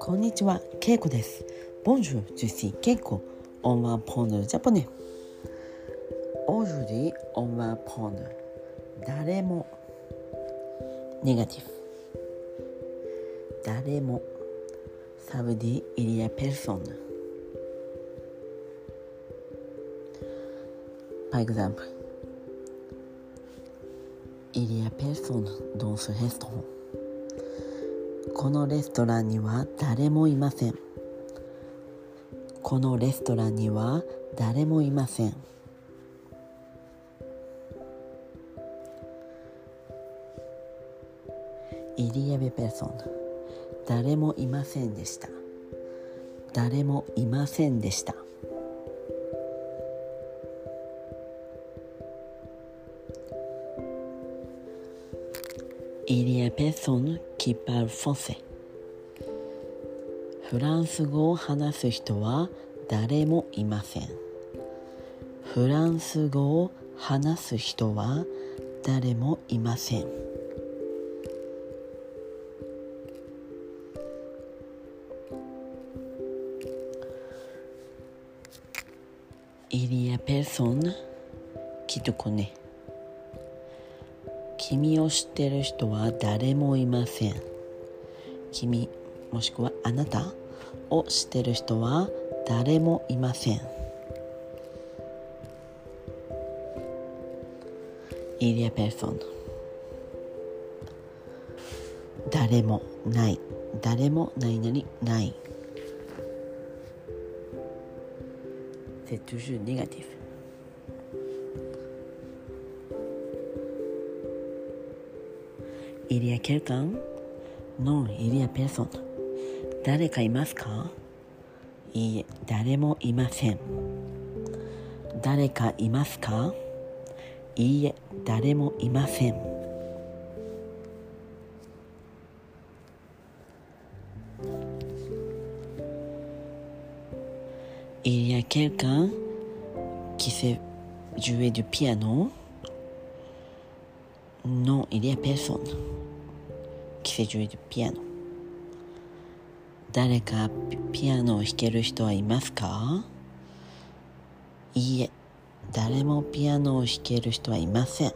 こんにちは、けいこです。 Bonjour, je suis けいこ。 On apprend le japonais. Aujourd'hui, on apprend 誰も。 négatif.誰も。 Ça veut dire, il y a personne. Par exemple. Il y a personne dans ce restaurant. このレストランには誰もいません。このレストランには誰もいません。イリアベペソン誰もいませんでした。誰もいませんでした。イリアペソンキパルフォセフランス語を話す人は誰もいません。フランス語を話す人は誰もいません。イリアペソンキトコネ君を知ってる人は誰もいません。君もしくはあなたを知ってる人は誰もいません。イリアペルソン誰もない。誰もないなりない。C'est toujours négatif. Il y a quelqu'un Non, il y a personne. 誰かいますかいいえ、誰もいません。誰かいますかいいえ、誰もいません。Il y a quelqu'un qui sait jouer du piano Non, il y a personne qui sait jouer du piano 誰かピアノを弾ける人はいますか？いいえ、誰もピアノを弾ける人はいません。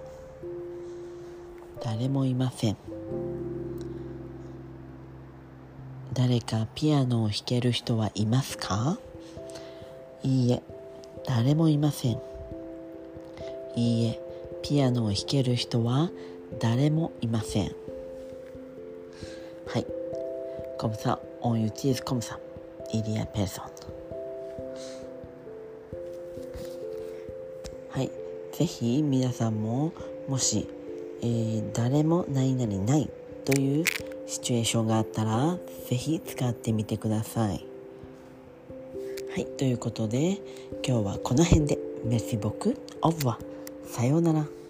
誰もいません。誰かピアノを弾ける人はいますか？いいえ、誰もいません。いいえ、ピアノを弾ける人は誰もいません。はい。Comme ça, on utilise comme ça. Il y a person はい。ぜひ皆さんももし、えー誰も何々ないというシチュエーションがあったらぜひ使ってみてください。はい。ということで今日はこの辺で。メシボクオブはさようなら。